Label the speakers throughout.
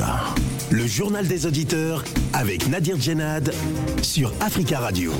Speaker 1: Africa. Le journal des auditeurs avec Nadir Djenad sur Africa Radio.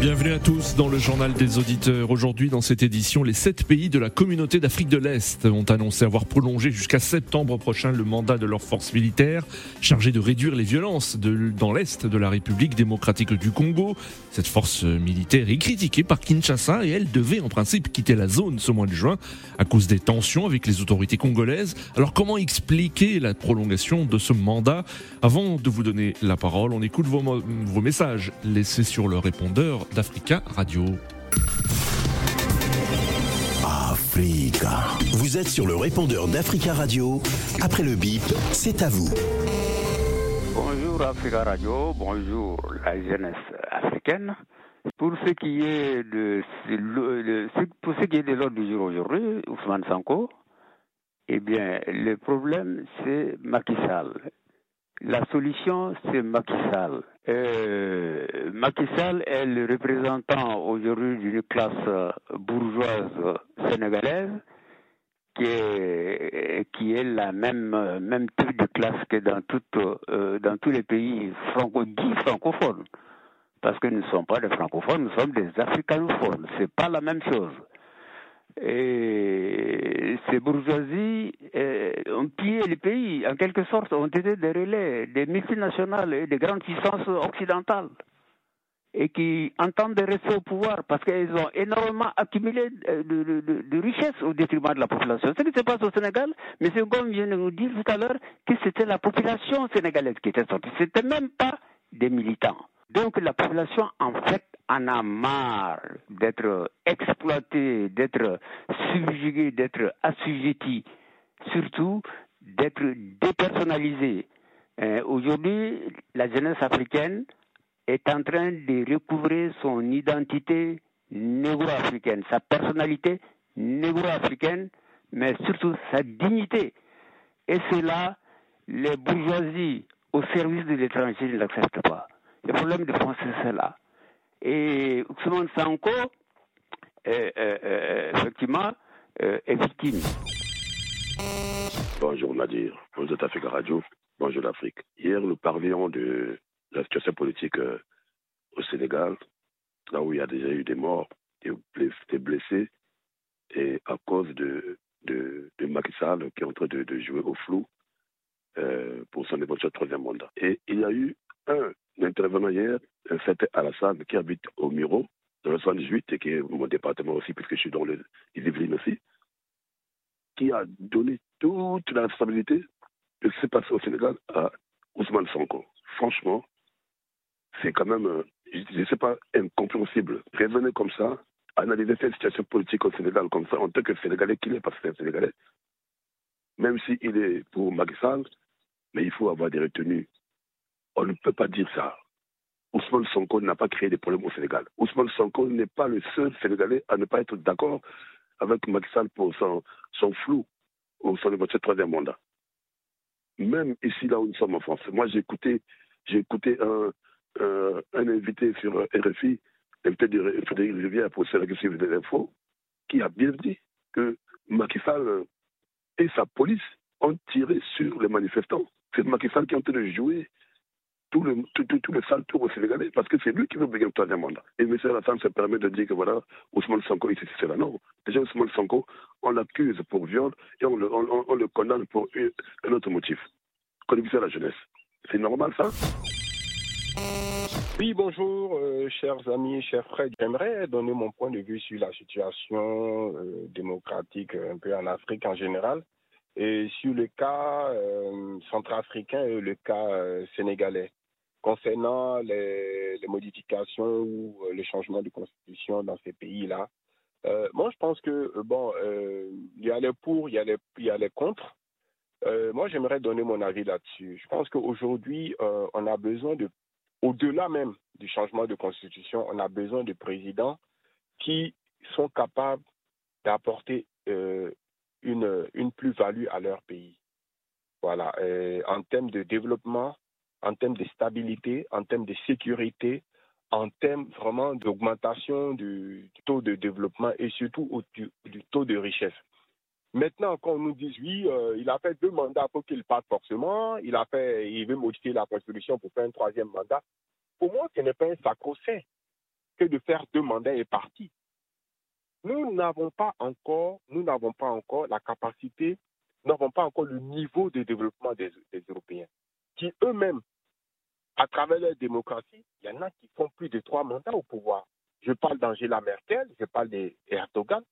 Speaker 2: Bienvenue à tous dans le journal des auditeurs. Aujourd'hui, dans cette édition, les sept pays de la communauté d'Afrique de l'Est ont annoncé avoir prolongé jusqu'à septembre prochain le mandat de leurs forces militaires chargées de réduire les violences dans l'Est de la République démocratique du Congo. Cette force militaire est critiquée par Kinshasa et elle devait en principe quitter la zone ce mois de juin à cause des tensions avec les autorités congolaises. Alors comment expliquer la prolongation de ce mandat Avant de vous donner la parole, on écoute vos, vos messages laissés sur le répondeur d'Africa Radio.
Speaker 1: Africa. Vous êtes sur le répondeur d'Africa Radio. Après le bip, c'est à vous.
Speaker 3: Bonjour Africa Radio, bonjour la jeunesse africaine. Pour ce qui est de, pour ce qui est de l'ordre du jour aujourd'hui, Ousmane Sanko, eh bien, le problème, c'est Macky Sall. La solution, c'est Macky Sall. Euh, Macky Sall est le représentant aujourd'hui d'une classe bourgeoise sénégalaise qui est, la même, même type de classe que dans, euh, tous les pays franco, francophones. Parce que nous ne sommes pas des francophones, nous sommes des africanophones. C'est pas la même chose. Et ces bourgeoisies euh, ont pillé le pays, en quelque sorte, ont été des relais des multinationales et des grandes puissances occidentales et qui entendent rester au pouvoir parce qu'elles ont énormément accumulé de, de, richesses au détriment de la population. Ce qui se passe au Sénégal, c'est comme vient de nous dire tout à l'heure que c'était la population sénégalaise qui était sortie. C'était même pas des militants. Donc la population, en fait, en a marre d'être exploitée, d'être subjuguée, d'être assujettie, surtout d'être dépersonnalisée. Euh, aujourd'hui, la jeunesse africaine est en train de recouvrir son identité négro-africaine, sa personnalité négro-africaine, mais surtout sa dignité. Et cela, les bourgeoisies au service de l'étranger ne l'acceptent pas. Le problème de fond, c'est cela. Et Ousmane Sanko, euh, euh, effectivement, euh, est victime.
Speaker 4: Bonjour Nadir, bonjour Africa Radio, bonjour l'Afrique. Hier, nous parlions de la situation politique au Sénégal, là où il y a déjà eu des morts, des blessés, et à cause de, de, Macky Sall qui est en train de jouer au flou pour son éventuel troisième mandat. Et il y a eu un intervenant hier, un certain Alassane qui habite au Miro, dans le 78, et qui est mon département aussi, puisque je suis dans les Yvelines aussi, qui a donné toute la responsabilité de ce qui s'est passé au Sénégal à Ousmane Sonko. Franchement, c'est quand même, euh, je ne sais pas, incompréhensible. Raisonner comme ça, analyser cette situation politique au Sénégal comme ça, en tant que Sénégalais qu'il est, parce que c'est un Sénégalais, même s'il est pour Macky Sall, mais il faut avoir des retenues on ne peut pas dire ça. Ousmane Sonko n'a pas créé des problèmes au Sénégal. Ousmane Sonko n'est pas le seul Sénégalais à ne pas être d'accord avec Macky Sall pour son, flou ou son éventuel troisième mandat. Même ici, là où nous sommes en France. Moi, j'ai écouté, j'ai écouté un, un invité sur RFI, l'invité de Frédéric Rivière pour Sénégal de l'info, qui a bien dit que Macky Sall et sa police ont tiré sur les manifestants. C'est Macky Sall qui est en train de jouer tout le, tout, tout, tout le au Sénégalais, parce que c'est lui qui veut briguer le troisième mandat. Et M. Alassane se permet de dire que voilà, Ousmane Sanko, ici, c'est là. Non. Déjà, Ousmane Sanko, on l'accuse pour viol et on le, on, le condamne pour un autre motif. Connaissez la jeunesse. C'est normal, ça?
Speaker 5: Oui, bonjour, euh, chers amis, chers frères. J'aimerais donner mon point de vue sur la situation euh, démocratique un peu en Afrique en général et sur le cas euh, centrafricain et le cas euh, sénégalais. Concernant les, modifications ou euh, les changements de constitution dans ces pays-là, moi je pense que bon, il y a les pour, il y a les, il y a les contre. moi j'aimerais donner mon avis là-dessus. Je pense qu'aujourd'hui on a besoin de, au-delà même du changement de constitution, on a besoin de présidents qui sont capables d'apporter une, plus-value à leur pays. Voilà, en termes de développement, en termes de stabilité, en termes de sécurité, en termes vraiment d'augmentation du, taux de développement et surtout du, taux de richesse. Maintenant, quand on nous dit oui, euh, il a fait deux mandats pour qu'il parte forcément, il a fait, il veut modifier la constitution pour faire un troisième mandat. Pour moi, ce n'est pas un sacro-saint que de faire deux mandats et partir. Nous n'avons pas encore, nous n'avons pas encore la capacité, nous n'avons pas encore le niveau de développement des, Européens, qui eux-mêmes, à travers leur démocratie, il y en a qui font plus de trois mandats au pouvoir. Je parle d'Angela Merkel, je parle d'Erdogan.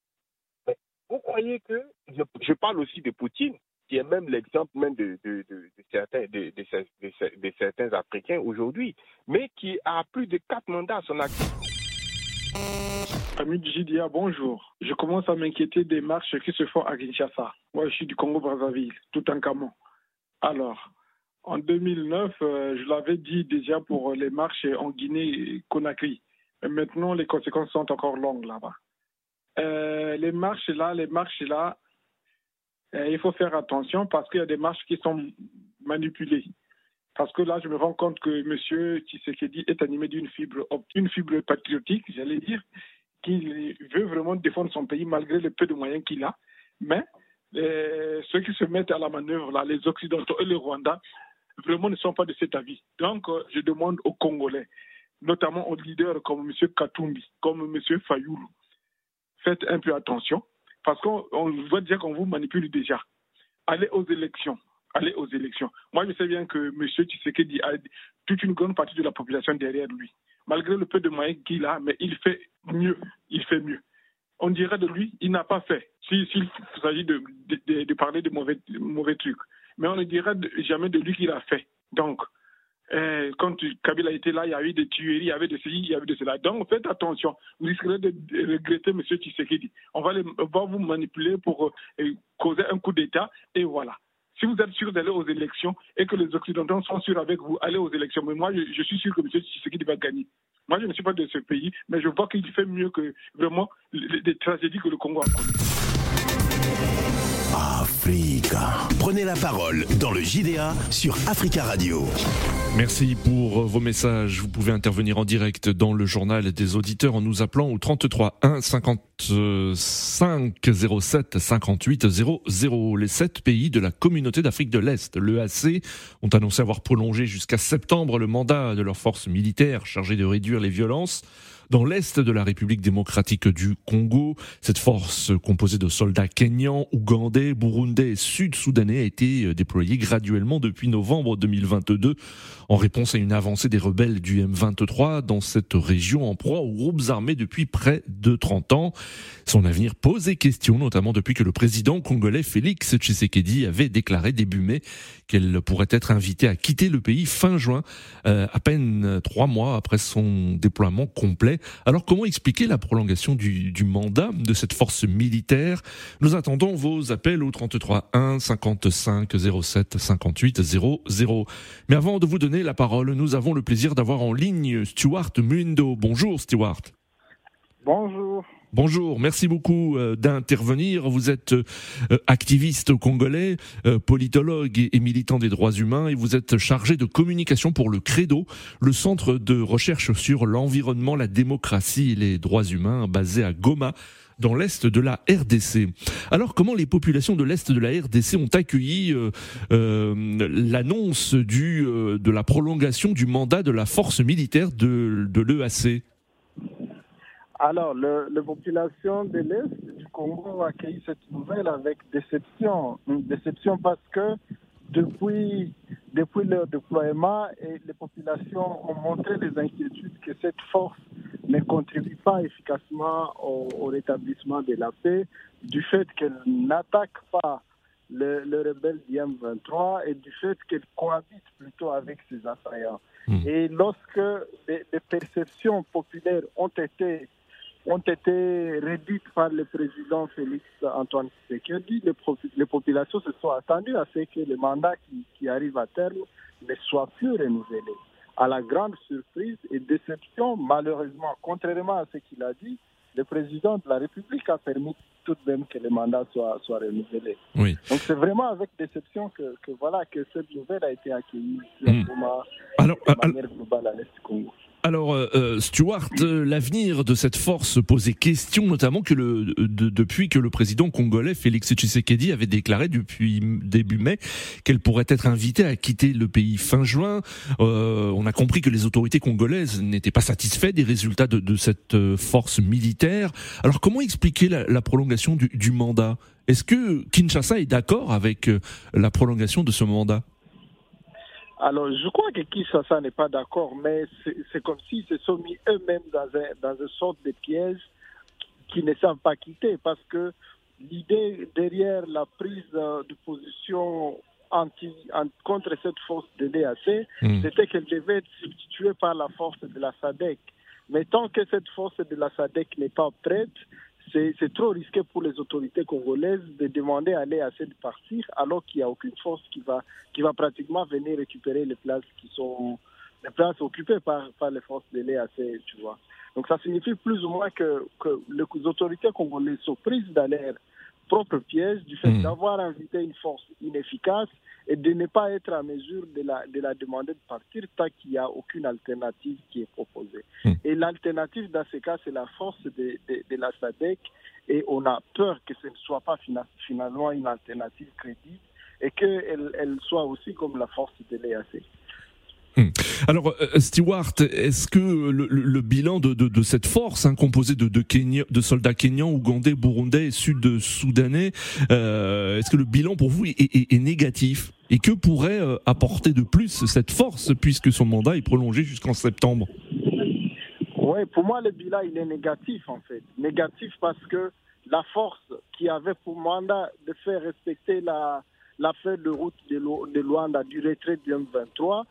Speaker 5: Mais vous croyez que je, parle aussi de Poutine, qui est même l'exemple même de certains, de, certains Africains aujourd'hui, mais qui a plus de quatre mandats à son actif.
Speaker 6: Ami Jidia, bonjour. Je commence à m'inquiéter des marches qui se font à Kinshasa. Moi, je suis du Congo-Brazzaville, tout en Camon. Alors, en 2009, euh, je l'avais dit déjà pour les marches en Guinée-Conakry. Maintenant, les conséquences sont encore longues là-bas. Euh, les marches là, les marches là, euh, il faut faire attention parce qu'il y a des marches qui sont manipulées. Parce que là, je me rends compte que M. Tshisekedi est animé d'une fibre, une fibre patriotique, j'allais dire, qu'il veut vraiment défendre son pays malgré le peu de moyens qu'il a. Mais euh, ceux qui se mettent à la manœuvre, là, les Occidentaux et les Rwandais, vraiment ne sont pas de cet avis. Donc, euh, je demande aux Congolais, notamment aux leaders comme M. Katumbi, comme M. Fayoulou, faites un peu attention, parce qu'on voit dire qu'on vous manipule déjà. Allez aux élections. Allez aux élections. Moi, je sais bien que M. Tshisekedi a toute une grande partie de la population derrière lui. Malgré le peu de moyens qu'il a, mais il fait mieux. Il fait mieux. On dirait de lui, il n'a pas fait. S'il s'agit de, de, de, parler de mauvais, trucs mais on ne dirait jamais de lui qu'il a fait. Donc, euh, quand Kabila était là, il y avait des tueries, il y avait de ceci, il y avait de cela. Donc faites attention, vous risquerez de, regretter M. Tshisekedi. On va, les, on va vous manipuler pour euh, causer un coup d'État, et voilà. Si vous êtes sûr d'aller aux élections et que les Occidentaux sont sûrs avec vous, allez aux élections. Mais moi, je, suis sûr que M. Tshisekedi va gagner. Moi, je ne suis pas de ce pays, mais je vois qu'il fait mieux que vraiment les tragédies que le Congo a connues.
Speaker 1: Africa. Prenez la parole dans le JDA sur Africa Radio.
Speaker 2: Merci pour vos messages. Vous pouvez intervenir en direct dans le journal des auditeurs en nous appelant au 33 1 55 07 58 00. Les sept pays de la communauté d'Afrique de l'Est, l'EAC, ont annoncé avoir prolongé jusqu'à septembre le mandat de leurs forces militaires chargées de réduire les violences dans l'est de la République démocratique du Congo. Cette force composée de soldats kenyans, ougandais, burundais et sud-soudanais a été euh, déployée graduellement depuis novembre 2022 en réponse à une avancée des rebelles du M23 dans cette région en proie aux groupes armés depuis près de 30 ans. Son avenir posait question, notamment depuis que le président congolais Félix Tshisekedi avait déclaré début mai qu'elle pourrait être invitée à quitter le pays fin juin, euh, à peine trois mois après son déploiement complet. Alors comment expliquer la prolongation du, du mandat de cette force militaire? Nous attendons vos appels au 33 1 55 07 58 00. Mais avant de vous donner la parole, nous avons le plaisir d'avoir en ligne Stuart Mundo. Bonjour Stuart.
Speaker 6: Bonjour.
Speaker 2: Bonjour, merci beaucoup euh, d'intervenir. Vous êtes euh, activiste congolais, euh, politologue et militant des droits humains et vous êtes chargé de communication pour le Credo, le centre de recherche sur l'environnement, la démocratie et les droits humains basé à Goma dans l'est de la RDC. Alors comment les populations de l'est de la RDC ont accueilli l'annonce de la prolongation du mandat de la force militaire de l'EAC
Speaker 6: alors, le, les populations de l'Est du Congo ont accueilli cette nouvelle avec déception. Une déception parce que depuis, depuis le déploiement, et les populations ont montré des inquiétudes que cette force ne contribue pas efficacement au, au rétablissement de la paix, du fait qu'elle n'attaque pas le, le rebelle d'IM23 et du fait qu'elle cohabite plutôt avec ses assaillants. Mmh. Et lorsque les, les, perceptions populaires ont été ont été réduites par le président Félix Antoine Tshisekedi, les, les, populations se sont attendues à ce que le mandat qui, qui arrive à terme ne soit plus renouvelé à la grande surprise et déception, malheureusement, contrairement à ce qu'il a dit, le président de la République a permis tout de même que le mandat soit, soit renouvelé.
Speaker 2: Oui.
Speaker 6: Donc c'est vraiment avec déception que, que, voilà, que cette nouvelle a été accueillie mmh.
Speaker 2: alors,
Speaker 6: de manière globale à l'Est du Congo.
Speaker 2: Alors, euh, Stuart, l'avenir de cette force posait question, notamment que le, depuis que le président congolais Félix Tshisekedi avait déclaré depuis début mai qu'elle pourrait être invitée à quitter le pays fin juin. on a compris que les autorités congolaises n'étaient pas satisfaites des résultats de, cette force militaire. Alors, comment expliquer la, prolongation du, du mandat? Est-ce que Kinshasa est d'accord avec la prolongation de ce mandat?
Speaker 6: Alors, je crois que Kinshasa n'est pas d'accord, mais c'est comme s'ils se sont mis eux-mêmes dans, un, dans une sorte de piège qui ne savent pas quitter, parce que l'idée derrière la prise de position anti, contre cette force de l'EAC, hmm. c'était qu'elle devait être substituée par la force de la SADEC. Mais tant que cette force de la SADEC n'est pas prête, c'est trop risqué pour les autorités congolaises de demander à l'EAC de partir alors qu'il n'y a aucune force qui va, qui va pratiquement venir récupérer les places qui sont les places occupées par, par les forces de l'EAC, tu vois. Donc ça signifie plus ou moins que, que les autorités congolaises sont prises dans leur propre piège du fait hmm. d'avoir invité une force inefficace et de ne pas être à mesure de la, de la demander de partir tant qu'il n'y a aucune alternative qui est proposée. Hmm. Et l'alternative dans ce cas, c'est la force de, de, la SADEC et on a peur que ce ne soit pas finalement une alternative crédible et qu'elle elle soit aussi comme la force de l'EAC.
Speaker 2: Hmm. Alors, euh, Stewart, est-ce que le, bilan de, cette force, hein, composée de, de, soldats kenyans, ougandais, burundais et sud-soudanais, euh, est-ce que le bilan pour vous est, négatif? Et que pourrait euh, apporter de plus cette force, puisque son mandat est prolongé jusqu'en septembre?
Speaker 6: Oui, pour moi, le bilan, il est négatif, en fait. Négatif parce que la force qui avait pour mandat de faire respecter la, la feuille de route de, de Luanda du retrait du M23,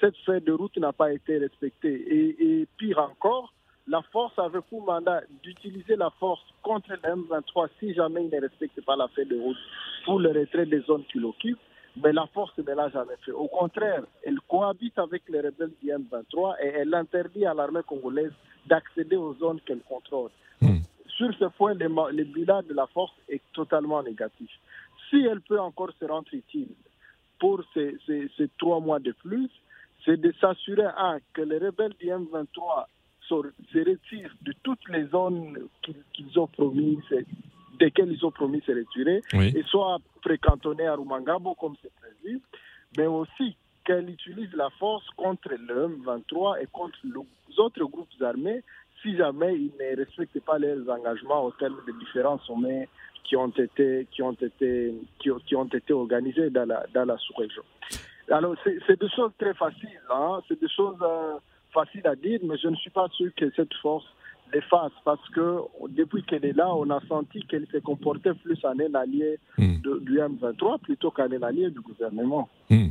Speaker 6: cette feuille de route n'a pas été respectée. Et, pire encore, la force avait pour mandat d'utiliser la force contre le M23 si jamais il ne respecte pas la feuille de route pour le retrait des zones qu'il occupe. Mais la force ne l'a jamais fait. Au contraire, elle cohabite avec les rebelles du M23 et elle interdit à l'armée congolaise d'accéder aux zones qu'elle contrôle. Hmm. Sur ce point, le, le bilan de la force est totalement négatif. Si elle peut encore se rendre utile pour ces, ces trois mois de plus, c'est de s'assurer, que les rebelles du M23 se retirent de toutes les zones qu'ils ont promis, desquelles ils ont promis se retirer, et soient précantonnés à Rumangabo comme c'est prévu, mais aussi qu'elle utilise la force contre le M23 et contre les autres groupes armés si jamais ils ne respectent pas leurs engagements au terme des différents sommets qui ont été, qui ont été, qui, ont été organisés dans la, dans la sous-région. Alors, c'est des choses très faciles, hein? c'est des choses euh, faciles à dire, mais je ne suis pas sûr que cette force les fasse, parce que depuis qu'elle est là, on a senti qu'elle s'est comportée plus en un allié hmm. du M23 plutôt qu'en un allié du gouvernement.
Speaker 2: Hmm.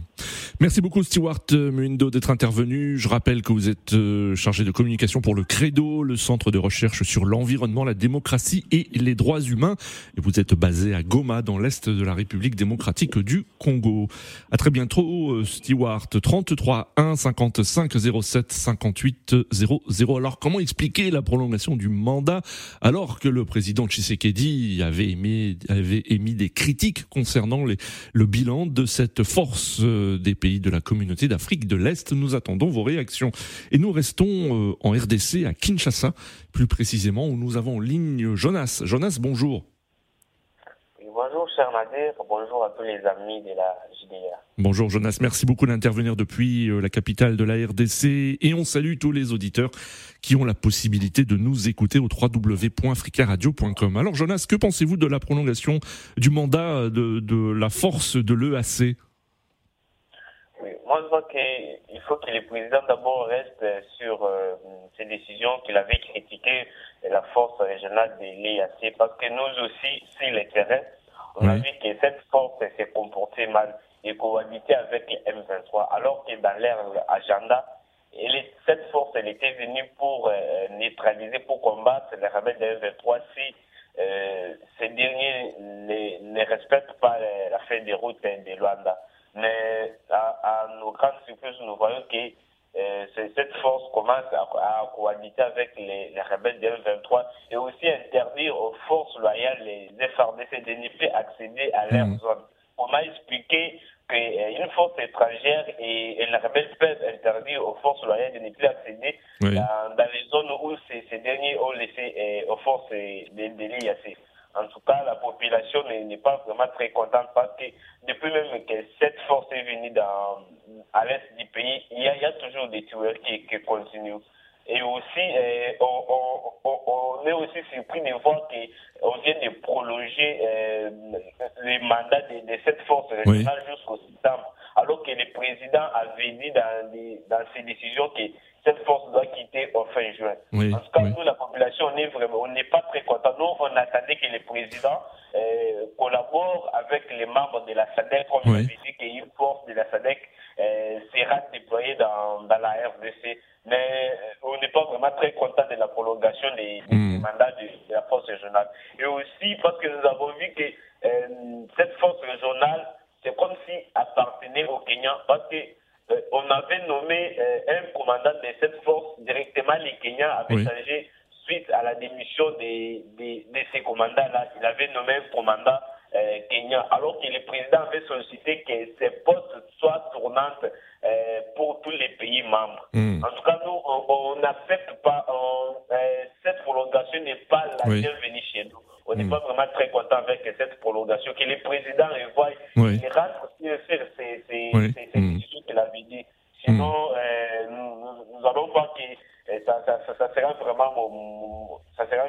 Speaker 2: Merci beaucoup Stewart Mundo d'être intervenu. Je rappelle que vous êtes euh, chargé de communication pour le Credo, le centre de recherche sur l'environnement, la démocratie et les droits humains. Et vous êtes basé à Goma, dans l'est de la République démocratique du Congo. À très bientôt Stewart. 33 1 55 07 58 00. Alors comment expliquer la prolongation du mandat alors que le président Tshisekedi avait émis, avait émis des critiques concernant les, le bilan de cette force euh, des pays de la communauté d'Afrique de l'Est. Nous attendons vos réactions. Et nous restons euh, en RDC, à Kinshasa, plus précisément, où nous avons en ligne Jonas. Jonas, bonjour.
Speaker 7: bonjour, cher Nadir. Bonjour à tous les amis de la JDR.
Speaker 2: Bonjour Jonas, merci beaucoup d'intervenir depuis euh, la capitale de la RDC et on salue tous les auditeurs qui ont la possibilité de nous écouter au www.africaradio.com. Alors Jonas, que pensez-vous de la prolongation du mandat de, de la force de l'EAC
Speaker 7: moi, je vois qu'il faut que le président d'abord reste sur euh, ces décisions qu'il avait critiquées la force régionale de l'IAC. Parce que nous aussi, sur le terrain, on a vu que cette force s'est comportée mal et cohabité avec les M23. Alors que dans leur agenda, cette force elle était venue pour euh, neutraliser, pour combattre les rebelles de M23 si euh, ces derniers ne, respectent pas la fin des routes de Luanda. Mais à, nos grandes surprises, nous voyons que euh, cette force commence à, cohabiter avec les, rebelles de 23 et aussi interdire aux forces loyales, les FRDC, de ne plus accéder à leur mmh. zone. On m'a expliqué qu'une force étrangère et, les rebelles peuvent interdire aux forces loyales de ne plus accéder dans, les zones où ces, ces derniers ont laissé aux forces de, de l'IAC. En tout cas, la population n'est pas vraiment très contente parce que depuis même que cette force est venue dans, à l'est du pays, il y, a, toujours des tueurs qui, qui continuent. Et aussi, euh, on, est aussi surpris de voir qu'on vient de prolonger euh, les mandats de, cette force régionale jusqu'au septembre, alors que le président avait dit dans, dans ses décisions que cette force doit quitter au fin juin. en tout cas, nous, la population, on est vraiment, on n'est pas très content. Nous, on attendait que le président euh, collabore avec les membres de la SADEC, comme oui. dit qu'une force de la SADEC euh, sera déployée dans, dans la RDC. Mais euh, on n'est pas vraiment très content de la prolongation des, hmm. mandats de, la force régionale. Et aussi parce que nous avons vu que euh, cette force régionale, c'est comme si appartenait au Kenya, parce que euh, on avait nommé euh, un cette force directement. Les Kenyans avaient changé suite à la démission de, de, ces commandants-là. Il avait nommé un commandant euh, kenyan, alors que le président avait sollicité que ces postes soient tournantes pour tous les pays membres. Hmm. En tout cas, nous, on n'accepte pas, cette prolongation n'est pas la bienvenue chez nous. On n'est hmm. pas vraiment très content avec cette prolongation, que le président revoie, oui. il rentre sur ces, ces, Sinon, mm. euh, nous, allons voir que euh, ça, ça, ça, sera vraiment, ça sera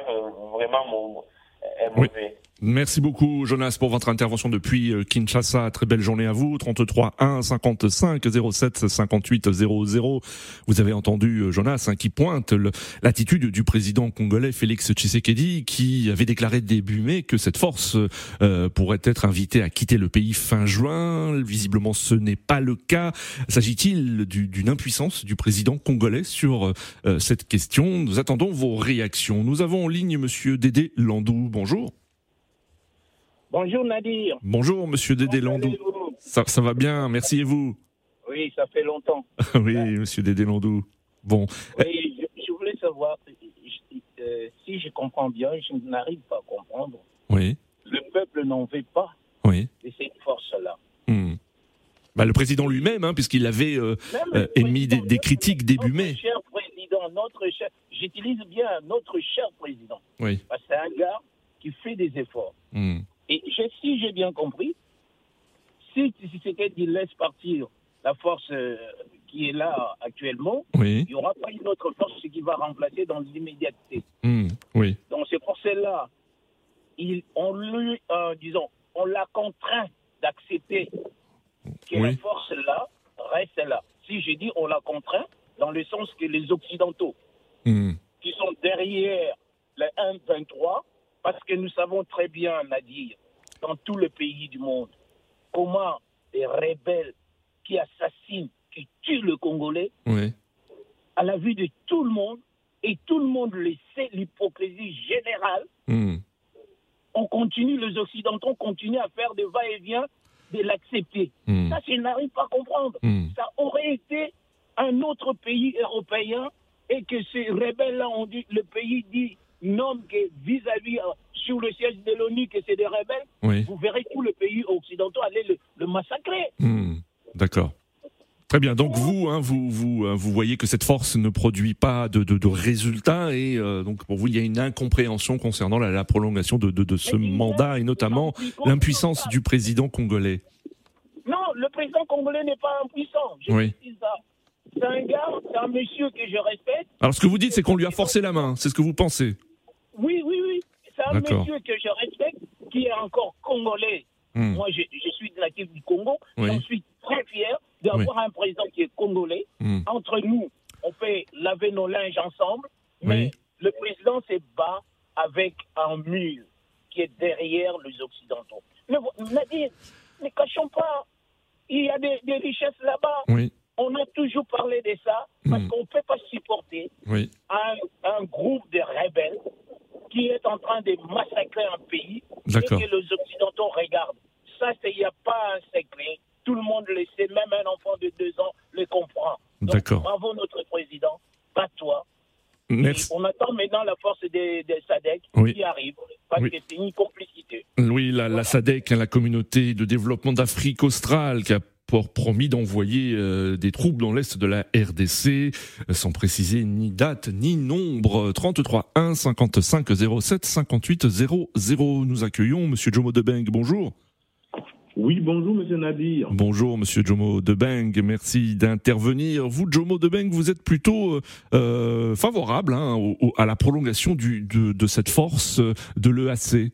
Speaker 7: vraiment euh, mauvais.
Speaker 2: Merci beaucoup Jonas pour votre intervention depuis euh, Kinshasa. Très belle journée à vous. 33 1 55 07 58 00. Vous avez entendu euh, Jonas hein, qui pointe l'attitude du président congolais Félix Tshisekedi qui avait déclaré début mai que cette force euh, pourrait être invitée à quitter le pays fin juin. Visiblement ce n'est pas le cas. S'agit-il d'une impuissance du président congolais sur cette question? Nous attendons vos réactions. Nous avons en ligne monsieur Dédé Landou. Bonjour.
Speaker 8: Bonjour Nadir.
Speaker 2: Bonjour Monsieur Dédé Landou. Ça, ça, va bien, merci et vous?
Speaker 8: Oui, ça fait longtemps.
Speaker 2: oui, Monsieur Dédé Landou. Bon.
Speaker 8: Oui, je, voulais savoir euh, si je comprends bien, je n'arrive pas à comprendre.
Speaker 2: Oui.
Speaker 8: Le peuple n'en veut pas
Speaker 2: oui.
Speaker 8: de cette force-là.
Speaker 2: Hmm. Bah, le président lui-même, hein, puisqu'il avait euh, euh, émis des, critiques début mai.
Speaker 8: Cher président, notre cher, j'utilise bien notre cher président.
Speaker 2: Oui.
Speaker 8: Que c'est un gars qui fait des efforts.
Speaker 2: Hmm.
Speaker 8: Et si j'ai bien compris, si Tshisekedi laisse partir la force euh, qui est là actuellement, il n'y aura pas une autre force qui va remplacer dans l'immédiateté.
Speaker 2: Hmm, oui.
Speaker 8: Donc c'est pour cela, on lui, euh, disons, on l'a contraint d'accepter que la force là reste là. Si j'ai dit on l'a contraint, dans le sens que les Occidentaux,
Speaker 2: hmm.
Speaker 8: qui sont derrière le 1-23, parce que nous savons très bien, Nadir, dans tous les pays du monde, comment les rebelles qui assassinent, qui tuent le Congolais, à la vue de tout le monde, et tout le monde le sait, l'hypocrisie générale,
Speaker 2: hmm.
Speaker 8: on continue, les Occidentaux continuent à faire des va-et-vient de l'accepter.
Speaker 2: Hmm.
Speaker 8: Ça, je n'arrive pas à comprendre.
Speaker 2: Hmm.
Speaker 8: Ça aurait été un autre pays européen et que ces rebelles-là ont dit, le pays dit non que vis-à-vis euh, sur le siège de l'ONU que c'est des rebelles, vous verrez tous les pays occidentaux aller le, massacrer.
Speaker 2: Hmm, d'accord. Très bien. Donc vous, hein, vous, vous, euh, vous voyez que cette force ne produit pas de, de, résultats et euh, donc pour vous, il y a une incompréhension concernant la, prolongation de, de, ce mandat et notamment l'impuissance du président congolais.
Speaker 8: Non, le président congolais n'est pas impuissant. Je
Speaker 2: oui.
Speaker 8: ça. C'est un gars, c'est un monsieur que je respecte.
Speaker 2: Alors ce que vous dites, c'est qu'on lui a forcé la main. C'est ce que vous pensez
Speaker 8: oui, oui, oui. C'est un monsieur que je respecte, qui est encore congolais.
Speaker 2: Hmm.
Speaker 8: Moi, je, suis natif du Congo. J'en suis très fier d'avoir un président qui est congolais.
Speaker 2: Hmm.
Speaker 8: Entre nous, on fait laver nos linges ensemble. Mais le président se bat avec un mur qui est derrière les Occidentaux. Mais ne cachons pas, il y a des, richesses là-bas. On a toujours parlé de ça parce hmm. qu'on ne peut pas supporter un, un, groupe de rebelles qui est en train de massacrer un pays et que les Occidentaux regardent. Ça, il n'y a pas un secret. Tout le monde le sait, même un enfant de deux ans le comprend.
Speaker 2: D'accord.
Speaker 8: Bravo notre président, pas toi.
Speaker 2: Merci.
Speaker 8: On attend maintenant la force des, SADEC qui arrive, parce que c'est une complicité.
Speaker 2: Oui, la, la SADEC, hein, la communauté de développement d'Afrique australe, qui a rapport promis d'envoyer des troupes dans l'est de la RDC, sans préciser ni date ni nombre. 33 1 55 07 58 00. Nous accueillons Monsieur Jomo Debeng. Bonjour.
Speaker 9: Oui, bonjour Monsieur Nadir.
Speaker 2: Bonjour Monsieur Jomo Debeng, merci d'intervenir. Vous, Jomo Debeng, vous êtes plutôt euh, euh, favorable hein, à la prolongation du, de, cette force de l'EAC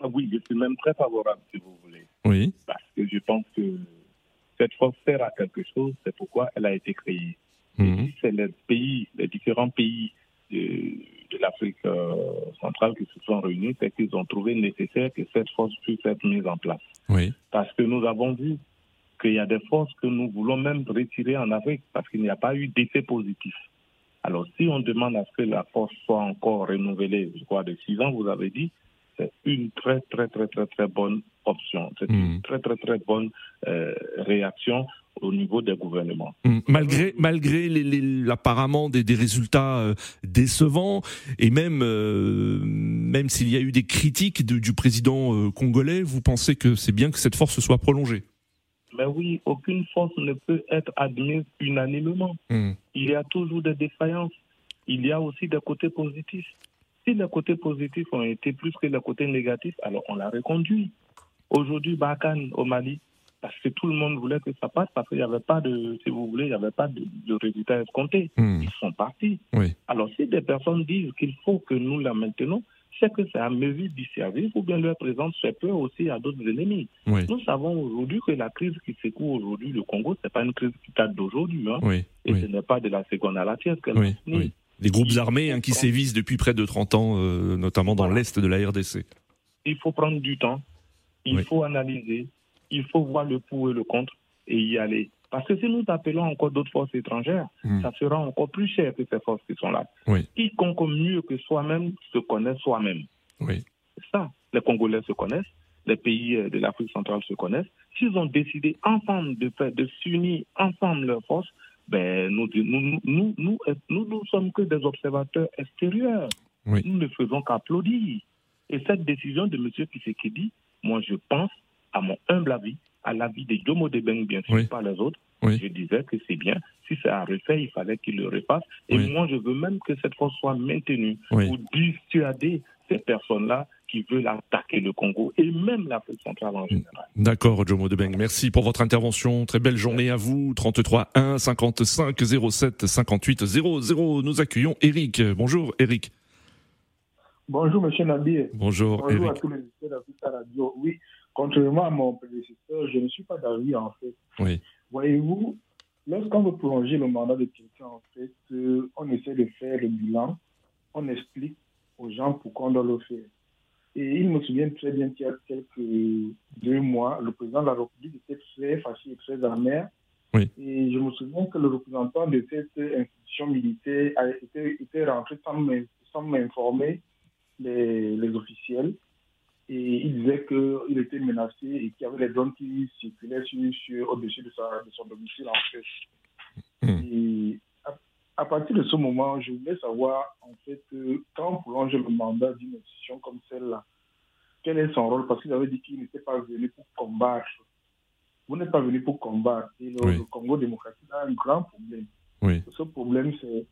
Speaker 9: ah Oui, je suis même très favorable, si vous voulez.
Speaker 2: Oui.
Speaker 9: Parce que je pense que cette force sert à quelque chose, c'est pourquoi elle a été créée. Mmh. C'est les pays, les différents pays de, de l'Afrique euh, centrale qui se sont réunis, c'est qu'ils ont trouvé nécessaire que cette force puisse être mise en place.
Speaker 2: Oui.
Speaker 9: Parce que nous avons vu qu'il y a des forces que nous voulons même retirer en Afrique parce qu'il n'y a pas eu d'effet positif. Alors, si on demande à ce que la force soit encore renouvelée, je crois, de six ans, vous avez dit, c'est une très, très, très, très, très bonne option. C'est une hmm. très, très, très bonne euh, réaction au niveau des gouvernements.
Speaker 2: Hmm. Malgré, malgré l'apparemment des, des, résultats euh, décevants, et même, euh, même s'il y a eu des critiques du président congolais, vous pensez que c'est bien que cette force soit prolongée?
Speaker 9: Mais oui, aucune force ne peut être admise unanimement. Hmm. Il y a toujours des défaillances. Il y a aussi des côtés positifs. Si les côtés positifs ont été plus que les côtés négatifs, alors on l'a reconduit. Aujourd'hui, Bakan au Mali, parce que tout le monde voulait que ça passe, parce qu'il n'y avait pas de, si vous voulez, il n'y avait pas de, résultats escomptés. Hmm. Ils sont partis. Alors si des personnes disent qu'il faut que nous la maintenons, c'est que c'est à mesure du service ou bien leur présence fait peur aussi à d'autres ennemis. Nous savons aujourd'hui que la crise qui secoue aujourd'hui le Congo, ce n'est pas une crise qui date d'aujourd'hui. Hein. Et ce n'est pas de la seconde à la tiers qu'elle
Speaker 2: des groupes armés hein, qui sévissent depuis près de 30 ans, euh, notamment dans l'est de la RDC.
Speaker 9: Il faut prendre du temps, il faut analyser, il faut voir le pour et le contre et y aller. Parce que si nous appelons encore d'autres forces étrangères, hmm. ça sera encore plus cher que ces forces qui sont là. Quiconque mieux que soi-même se connaît soi-même.
Speaker 2: Oui.
Speaker 9: Ça. Les Congolais se connaissent, les pays euh, de l'Afrique centrale se connaissent. S'ils ont décidé ensemble de, de s'unir ensemble leurs forces, ben, nous, nous, nous, nous, nous, nous sommes que des observateurs extérieurs. Nous ne faisons qu'applaudir. Et cette décision de M. Kisekedi, moi, je pense, à mon humble avis, à l'avis de Yomo Debeng, bien sûr, pas les autres, je disais que c'est bien. Si c'est à refaire, il fallait qu'il le refasse. Et moi, je veux même que cette force soit maintenue pour dissuader ces personnes-là qui veulent attaquer le Congo et même l'Afrique centrale en général.
Speaker 2: D'accord, Jomo Debeng. Merci pour votre intervention. Très belle journée à vous. 33 1 55 07 58 00. Nous accueillons Eric. Bonjour, Eric.
Speaker 10: Bonjour, monsieur Nabi.
Speaker 2: Bonjour,
Speaker 10: Bonjour à tous les auditeurs de radio. Oui, contrairement à mon prédécesseur, je ne suis pas d'avis, en fait.
Speaker 2: Oui.
Speaker 10: Voyez-vous, lorsqu'on veut prolonger le mandat de quelqu'un, en fait, euh, on essaie de faire le bilan, on explique aux gens pourquoi on doit le faire. Et il me souvient très bien qu'il y a quelques deux mois, le président de la République était très fâché et très amer. Et je me souviens que le représentant de cette institution militaire a été, était rentré sans m'informer les, les, officiels. Et il disait qu'il était menacé et qu'il y avait des drones qui circulaient sur, au-dessus de, de, son domicile en fait. Hmm. Et à partir de ce moment, je voulais savoir, en fait, quand on prolonge le mandat d'une institution comme celle-là, quel est son rôle? Parce qu'il avait dit qu'il n'était pas venu pour combattre. Vous n'êtes pas venu pour combattre. Et le, Congo démocratique a un grand problème. Ce problème, c'est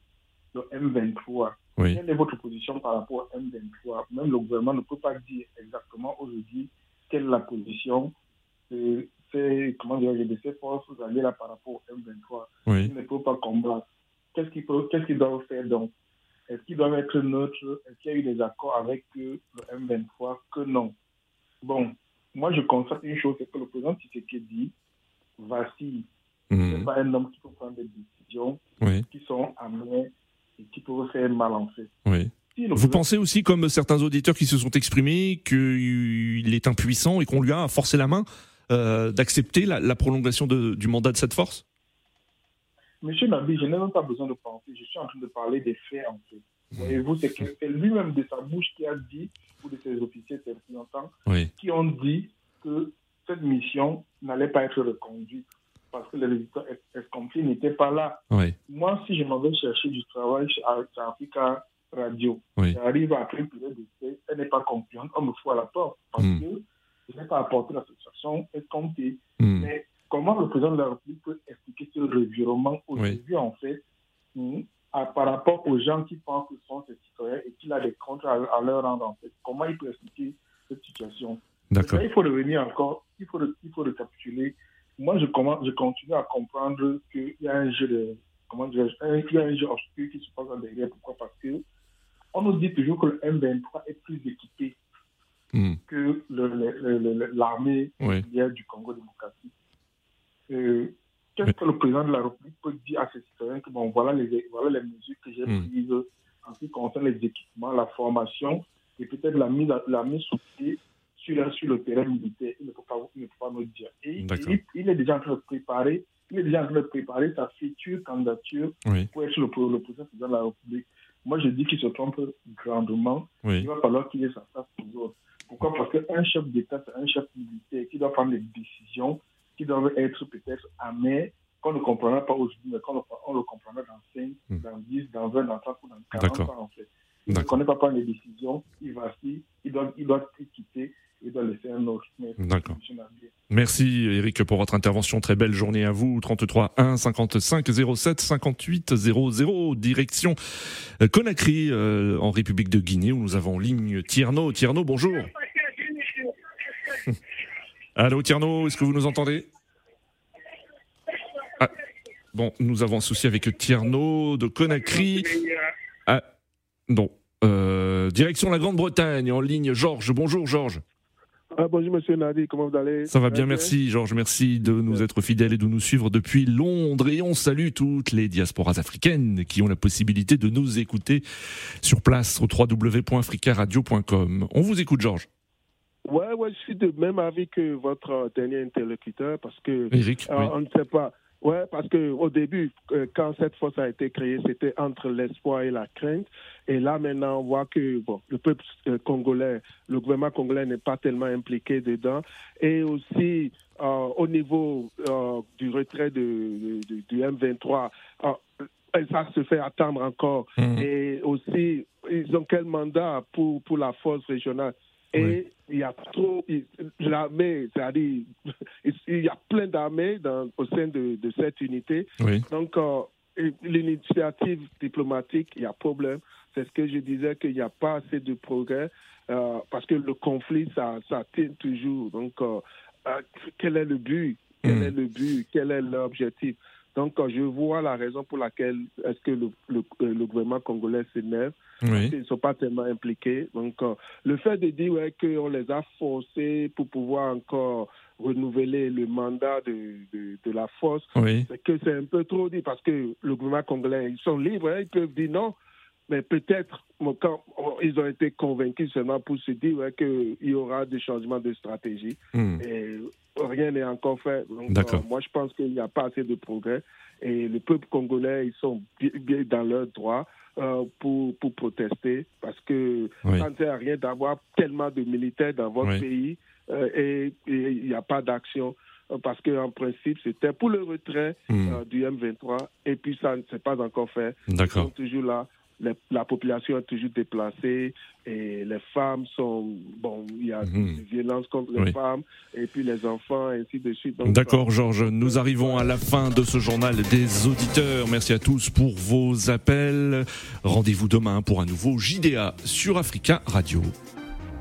Speaker 10: le M23. Quelle est votre position par rapport au M23? Même le gouvernement ne peut pas dire exactement aujourd'hui quelle est la position de ces, comment dire, de ces forces alliées là par rapport au M23. Il ne peut pas combattre qu'est-ce qu'ils doivent faire donc? Est-ce qu'ils doivent être neutres Est-ce qu'il y a eu des accords avec le M23 Que non. Bon, moi je constate une chose, c'est que le président Tshisekedi vacille. Ce n'est pas un homme qui peut prendre des décisions qui sont amères et qui peuvent faire mal en fait.
Speaker 2: Vous pensez aussi, comme certains auditeurs qui se sont exprimés, qu'il est impuissant et qu'on lui a forcé la main euh, d'accepter la, prolongation du mandat de cette force?
Speaker 10: Monsieur Nabi, je n'ai même pas besoin de penser, je suis en train de parler des faits en fait. Voyez-vous, c'est lui-même de sa bouche qui a dit, ou de ses officiers, ses représentants, qui ont dit que cette mission n'allait pas être reconduite parce que les résultats escomptés n'étaient pas là. Moi, si je m'en vais chercher du travail chez Africa Radio, j'arrive après période d'essai, elle n'est pas confiante, on me fout à la porte parce hmm. que je n'ai pas apporté la satisfaction escomptée. Hmm. Mais comment le président de la République peut expliquer ce revirement aujourd'hui, en fait, hmm, par rapport aux gens qui pensent que ce sont ses citoyens et qu'il a des comptes à, leur rendre, en fait? Comment il peut expliquer cette situation?
Speaker 2: D'accord.
Speaker 10: Il faut revenir encore, il faut, il faut récapituler. Moi, je, commence, je continue à comprendre qu'il y a un jeu de. Comment dire, il y a un jeu obscur qui se passe derrière. Pourquoi? Parce que on nous dit toujours que le M23 est plus équipé hmm. que l'armée oui. du Congo démocratique. Euh, qu'est-ce que le président de la République peut dire à ses citoyens que bon, voilà les, voilà les mesures que j'ai hmm. prises en ce qui concerne les équipements, la formation et peut-être la mise, la mise sous pied sur, sur le terrain militaire. Il ne peut pas, il ne peut pas nous dire. Et il, est déjà en train de préparer, il est déjà en train de préparer sa future candidature pour être le, le président de la République. Moi, je dis qu'il se trompe grandement. Il va falloir qu'il ait sa place pour. Pourquoi? Parce qu'un chef d'État, c'est un chef militaire qui doit prendre des décisions qui doivent être peut-être amères, qu'on ne comprendra pas aujourd'hui, mais qu'on on le comprendra dans 5, hmm. dans 10, dans 20, dans 30 ou dans 40 ans, en fait. Il ne connaît pas prendre les décisions, il va il doit, il doit quitter et doit laisser un autre.
Speaker 2: D'accord. Merci Eric pour votre intervention. Très belle journée à vous. 33 1 55 07 58 00 direction euh, Conakry euh, en République de Guinée où nous avons en ligne Tierno. Tierno, bonjour. Allô Tierno, est-ce que vous nous entendez? Ah, Bon, nous avons un souci avec Tierno de Conakry. Ah, non. Euh, direction la Grande-Bretagne en ligne. Georges, bonjour Georges.
Speaker 11: Ah, bonjour Monsieur Nadi, comment vous allez?
Speaker 2: Ça va bien, merci Georges, merci de nous être fidèles et de nous suivre depuis Londres et on salue toutes les diasporas africaines qui ont la possibilité de nous écouter sur place au www.africaradio.com. On vous écoute Georges.
Speaker 11: Ouais, ouais, je suis de même avis que votre dernier interlocuteur parce que
Speaker 2: Eric,
Speaker 11: euh, on ne sait pas. Ouais, parce que au début, euh, quand cette force a été créée, c'était entre l'espoir et la crainte. Et là, maintenant, on voit que bon, le peuple euh, congolais, le gouvernement congolais n'est pas tellement impliqué dedans. Et aussi, au niveau du retrait de, du M23, ça se fait attendre encore. Mmh. Et aussi, ils ont quel mandat pour, pour la force régionale? Et il y a trop, l'armée, c'est-à-dire, il y a plein d'armées au sein de, de cette unité. Donc, euh, l'initiative diplomatique, il y a problème. C'est ce que je disais qu'il n'y a pas assez de progrès euh, parce que le conflit, ça, ça tient toujours. Donc, euh, quel est le but? Quel hmm. est le but? Quel est l'objectif? Donc, je vois la raison pour laquelle est-ce que le, le, le gouvernement congolais s'énerve. Oui. Ils ne sont pas tellement impliqués. Donc, euh, le fait de dire ouais, qu'on les a forcés pour pouvoir encore renouveler le mandat de, de, de la force, c'est que c'est un peu trop dit parce que le gouvernement congolais, ils sont libres, hein, ils peuvent dire non. Mais peut-être, quand ils ont été convaincus seulement pour se dire ouais, qu'il y aura des changements de stratégie. Hmm. Et rien n'est encore fait. Donc, euh, moi, je pense qu'il n'y a pas assez de progrès. Et le peuple congolais, ils sont bien dans leurs droits. Euh, pour, pour protester parce que ça ne sert à rien d'avoir tellement de militaires dans votre pays euh, et il n'y a pas d'action parce qu'en principe, c'était pour le retrait hmm. du M23 et puis ça ne s'est pas encore fait. Ils sont toujours là la population est toujours déplacée et les femmes sont bon il y a mhm. des violences contre les femmes et puis les enfants et ainsi de suite.
Speaker 2: D'accord Georges, nous arrivons à la fin de ce journal des auditeurs. Merci à tous pour vos appels. Rendez-vous demain pour un nouveau JDA sur Africa Radio.